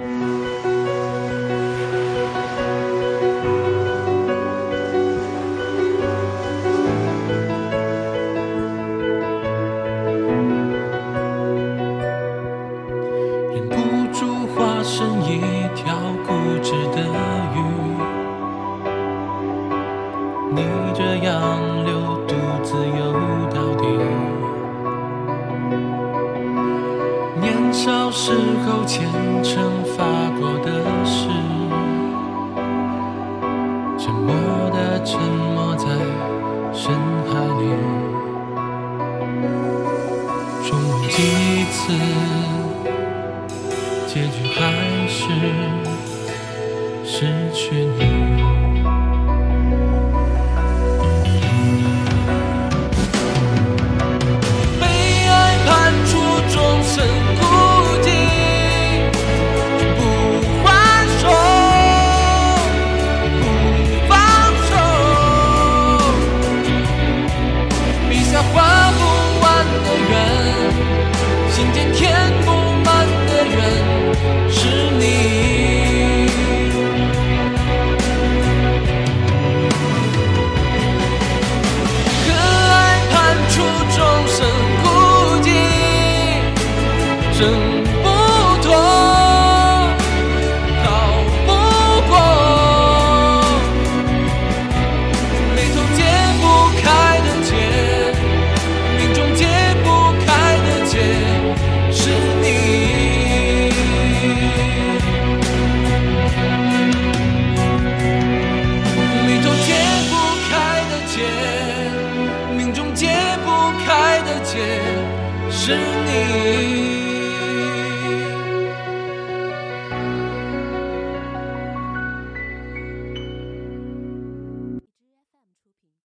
忍不住化身一条固执的鱼，逆着洋流独自游少时候虔诚发过的誓，沉默的沉没在深海里，重温几次。结局还是失去你。挣不脱，逃不过。眉头解不开的结，命中解不开的结，是你。眉头解不开的结，命中解不开的结，是你。